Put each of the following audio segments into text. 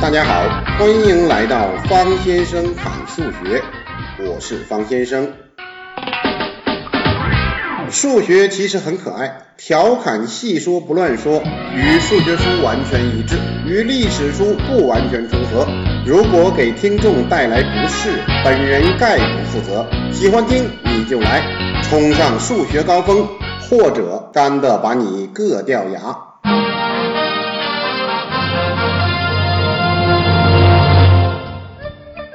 大家好，欢迎来到方先生侃数学，我是方先生。数学其实很可爱，调侃细说不乱说，与数学书完全一致，与历史书不完全重合。如果给听众带来不适，本人概不负责。喜欢听你就来，冲上数学高峰，或者干的把你硌掉牙。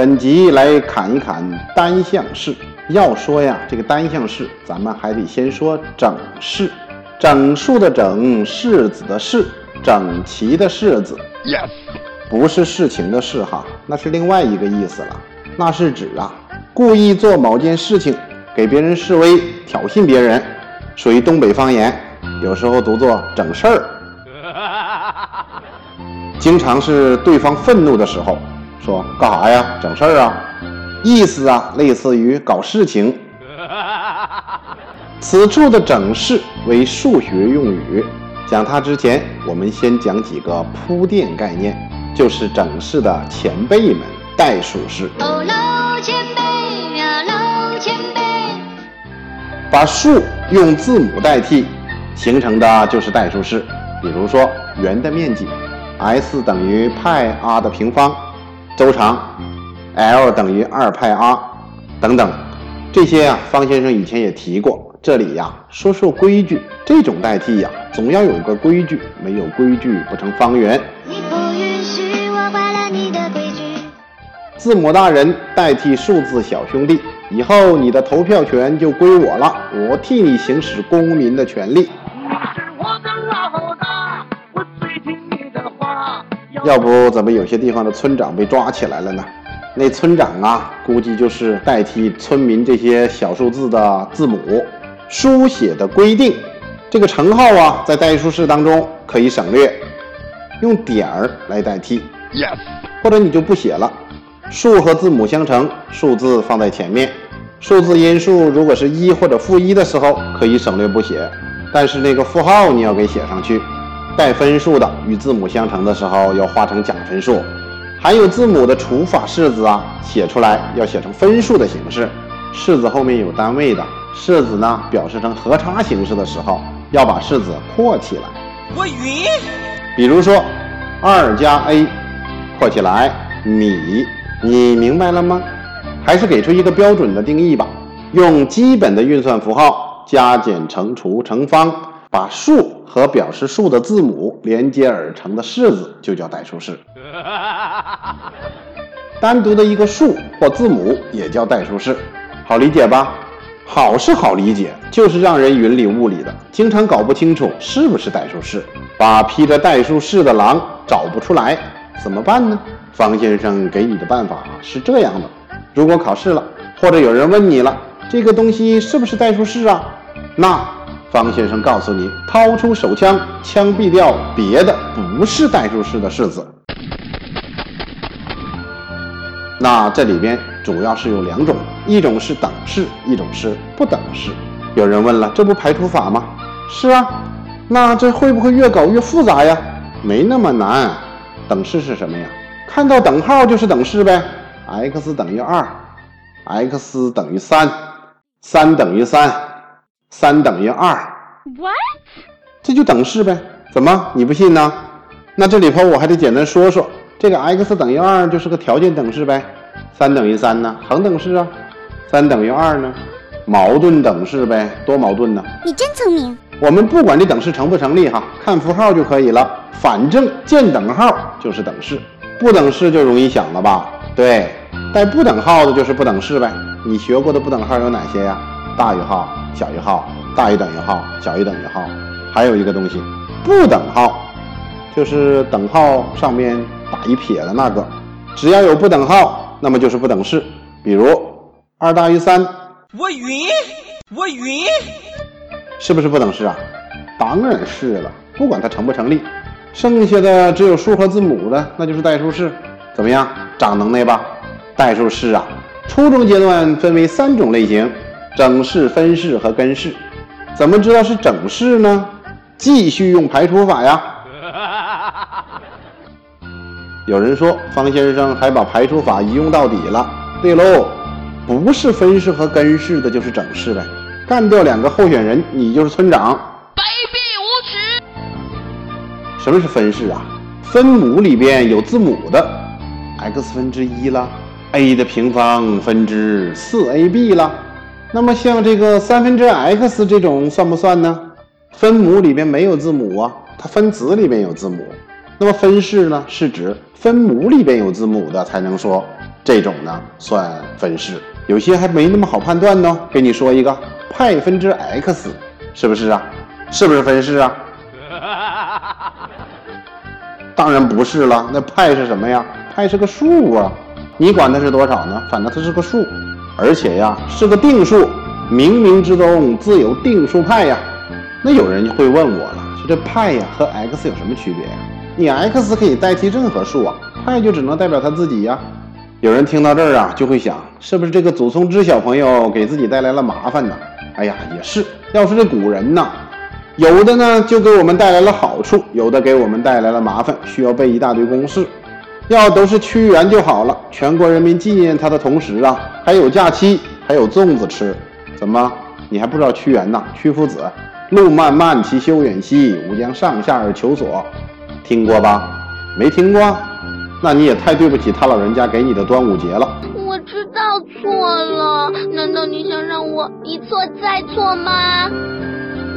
本集来侃一侃单项式。要说呀，这个单项式，咱们还得先说整式。整数的整，式子的式，整齐的式子。Yes，不是事情的事哈，那是另外一个意思了。那是指啊，故意做某件事情，给别人示威，挑衅别人，属于东北方言，有时候读作整事儿。经常是对方愤怒的时候，说干啥呀？整事儿啊？意思啊，类似于搞事情。此处的整式为数学用语，讲它之前，我们先讲几个铺垫概念，就是整式的前辈们——代数式。哦，老前辈呀，老前辈。把数用字母代替，形成的就是代数式。比如说，圆的面积，S 等于派 r 的平方，周长。L 等于二派 r，等等，这些啊，方先生以前也提过。这里呀，说说规矩。这种代替呀，总要有个规矩，没有规矩不成方圆。字母大人代替数字小兄弟，以后你的投票权就归我了，我替你行使公民的权利。要不怎么有些地方的村长被抓起来了呢？那村长啊，估计就是代替村民这些小数字的字母书写的规定。这个乘号啊，在代数式当中可以省略，用点儿来代替。Yes，或者你就不写了，数和字母相乘，数字放在前面。数字因数如果是一或者负一的时候，可以省略不写，但是那个负号你要给写上去。带分数的与字母相乘的时候，要化成假分数。含有字母的除法式子啊，写出来要写成分数的形式，式子后面有单位的，式子呢表示成和差形式的时候，要把式子括起来。我晕。比如说，二加 a，括起来米，你明白了吗？还是给出一个标准的定义吧，用基本的运算符号加减乘除乘方，把数和表示数的字母连接而成的式子就叫代数式。单独的一个数或字母也叫代数式，好理解吧？好是好理解，就是让人云里雾里的，经常搞不清楚是不是代数式，把披着代数式的狼找不出来，怎么办呢？方先生给你的办法是这样的：如果考试了，或者有人问你了，这个东西是不是代数式啊？那方先生告诉你，掏出手枪，枪毙掉别的不是代数式的式子。那这里边主要是有两种，一种是等式，一种是不等式。有人问了，这不排除法吗？是啊，那这会不会越搞越复杂呀？没那么难。等式是什么呀？看到等号就是等式呗。x 等于二，x 等于三，三等于三，三等于二。What？这就等式呗。怎么你不信呢？那这里头我还得简单说说。这个 x 等于二就是个条件等式呗，三等于三呢，恒等式啊，三等于二呢，矛盾等式呗，多矛盾呢？你真聪明。我们不管这等式成不成立哈，看符号就可以了，反正见等号就是等式，不等式就容易想了吧？对，带不等号的就是不等式呗。你学过的不等号有哪些呀？大于号、小于号、大于等于号、小于等于号，还有一个东西，不等号，就是等号上面。打一撇的那个，只要有不等号，那么就是不等式。比如二大于三，我晕，我晕，是不是不等式啊？当然是了，不管它成不成立，剩下的只有数和字母的，那就是代数式。怎么样，长能耐吧？代数式啊，初中阶段分为三种类型：整式、分式和根式。怎么知道是整式呢？继续用排除法呀。有人说方先生还把排除法一用到底了。对喽，不是分式和根式的就是整式呗。干掉两个候选人，你就是村长。卑鄙无耻！什么是分式啊？分母里边有字母的，x 分之一了，a 的平方分之四 ab 了。那么像这个三分之 x 这种算不算呢？分母里边没有字母啊，它分子里面有字母。那么分式呢，是指分母里边有字母的才能说这种呢算分式。有些还没那么好判断呢，给你说一个派分之 x，是不是啊？是不是分式啊？当然不是了，那派是什么呀？派是个数啊，你管它是多少呢？反正它是个数，而且呀是个定数，冥冥之中自有定数派呀。那有人会问我了，说这派呀和 x 有什么区别呀？你 x 可以代替任何数啊，派就只能代表他自己呀。有人听到这儿啊，就会想，是不是这个祖冲之小朋友给自己带来了麻烦呢？哎呀，也是。要是这古人呢，有的呢就给我们带来了好处，有的给我们带来了麻烦，需要背一大堆公式。要都是屈原就好了，全国人民纪念他的同时啊，还有假期，还有粽子吃。怎么，你还不知道屈原呢？屈夫子，路漫漫其修远兮，吾将上下而求索。听过吧？没听过，那你也太对不起他老人家给你的端午节了。我知道错了，难道你想让我一错再错吗？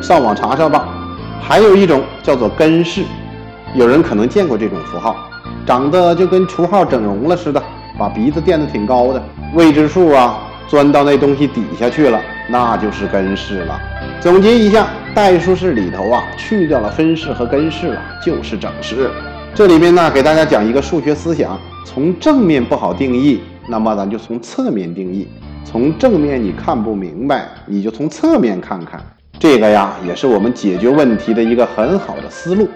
上网查查吧。还有一种叫做根式，有人可能见过这种符号，长得就跟除号整容了似的，把鼻子垫得挺高的，未知数啊，钻到那东西底下去了，那就是根式了。总结一下。代数式里头啊，去掉了分式和根式了，就是整式。这里面呢，给大家讲一个数学思想：从正面不好定义，那么咱就从侧面定义；从正面你看不明白，你就从侧面看看。这个呀，也是我们解决问题的一个很好的思路。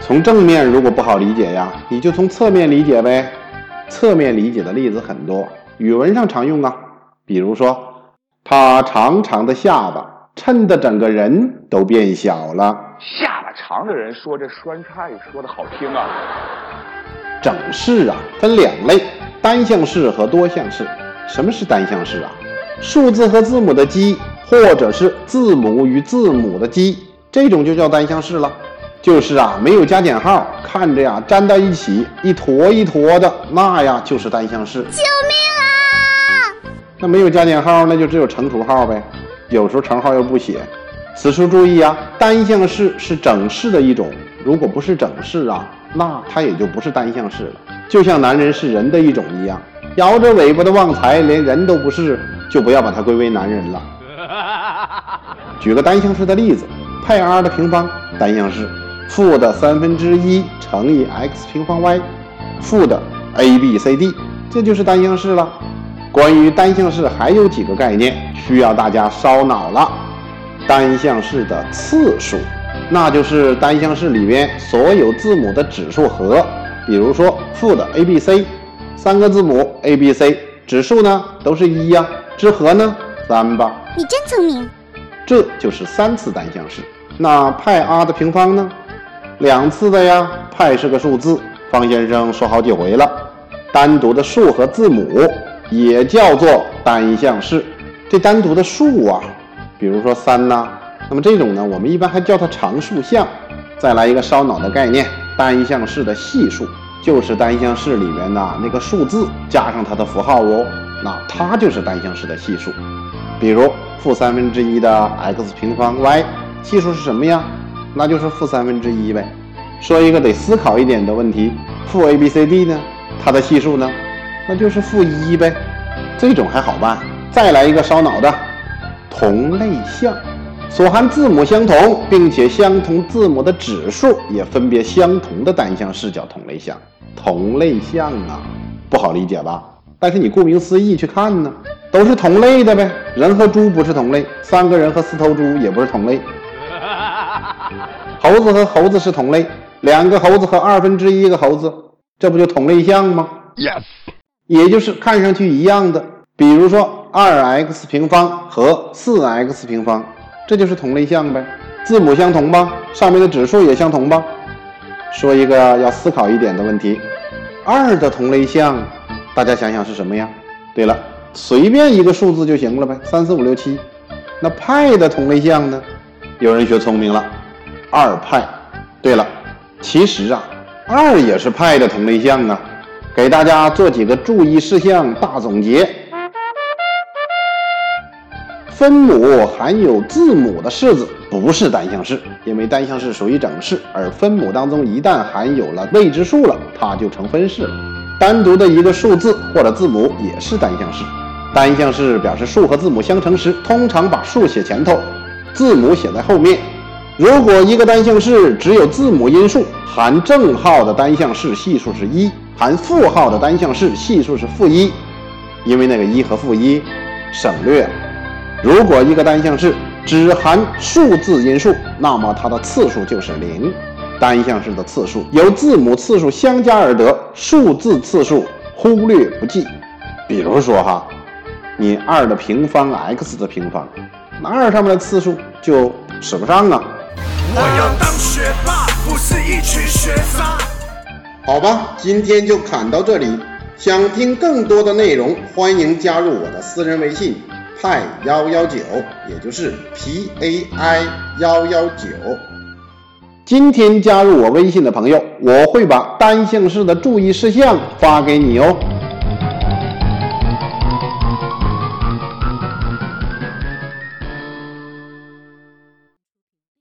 从正面如果不好理解呀，你就从侧面理解呗。侧面理解的例子很多，语文上常用啊，比如说他长长的下巴。衬得整个人都变小了。下巴长的人说这酸菜说的好听啊。整式啊分两类，单项式和多项式。什么是单项式啊？数字和字母的积，或者是字母与字母的积，这种就叫单项式了。就是啊没有加减号，看着呀粘到一起一坨一坨的，那呀就是单项式。救命啊！那没有加减号，那就只有乘除号呗。有时候乘号又不写，此处注意啊，单项式是整式的一种，如果不是整式啊，那它也就不是单项式了。就像男人是人的一种一样，摇着尾巴的旺财连人都不是，就不要把它归为男人了。举个单项式的例子，派 r 的平方单项式，负的三分之一乘以 x 平方 y，负的 a b c d，这就是单项式了。关于单项式还有几个概念需要大家烧脑了。单项式的次数，那就是单项式里边所有字母的指数和。比如说负的 a b c，三个字母 a b c，指数呢都是一呀，之和呢三吧。你真聪明。这就是三次单项式。那派 r 的平方呢？两次的呀。派是个数字，方先生说好几回了。单独的数和字母。也叫做单项式，这单独的数啊，比如说三呐，那么这种呢，我们一般还叫它常数项。再来一个烧脑的概念，单项式的系数就是单项式里面的那个数字加上它的符号哦，那它就是单项式的系数。比如负三分之一的 x 平方 y，系数是什么呀？那就是负三分之一呗。说一个得思考一点的问题，负 a b c d 呢，它的系数呢？那就是负一呗，这种还好办。再来一个烧脑的，同类项，所含字母相同，并且相同字母的指数也分别相同的单项式叫同类项。同类项啊，不好理解吧？但是你顾名思义去看呢，都是同类的呗。人和猪不是同类，三个人和四头猪也不是同类。猴子和猴子是同类，两个猴子和二分之一个猴子，这不就同类项吗？Yes。也就是看上去一样的，比如说二 x 平方和四 x 平方，这就是同类项呗。字母相同吧，上面的指数也相同吧。说一个要思考一点的问题：二的同类项，大家想想是什么呀？对了，随便一个数字就行了呗，三四五六七。那派的同类项呢？有人学聪明了，二派。对了，其实啊，二也是派的同类项啊。给大家做几个注意事项大总结。分母含有字母的式子不是单项式，因为单项式属于整式，而分母当中一旦含有了未知数了，它就成分式了。单独的一个数字或者字母也是单项式。单项式表示数和字母相乘时，通常把数写前头，字母写在后面。如果一个单项式只有字母因数，含正号的单项式系数是一，含负号的单项式系数是负一，因为那个一和负一省略。如果一个单项式只含数字因数，那么它的次数就是零。单项式的次数由字母次数相加而得，数字次数忽略不计。比如说哈，你二的平方 x 的平方，那二上面的次数就使不上啊。我要当学霸，不是一群学渣。好吧，今天就侃到这里。想听更多的内容，欢迎加入我的私人微信。派幺幺九，也就是 P A I 幺幺九。今天加入我微信的朋友，我会把单项式的注意事项发给你哦。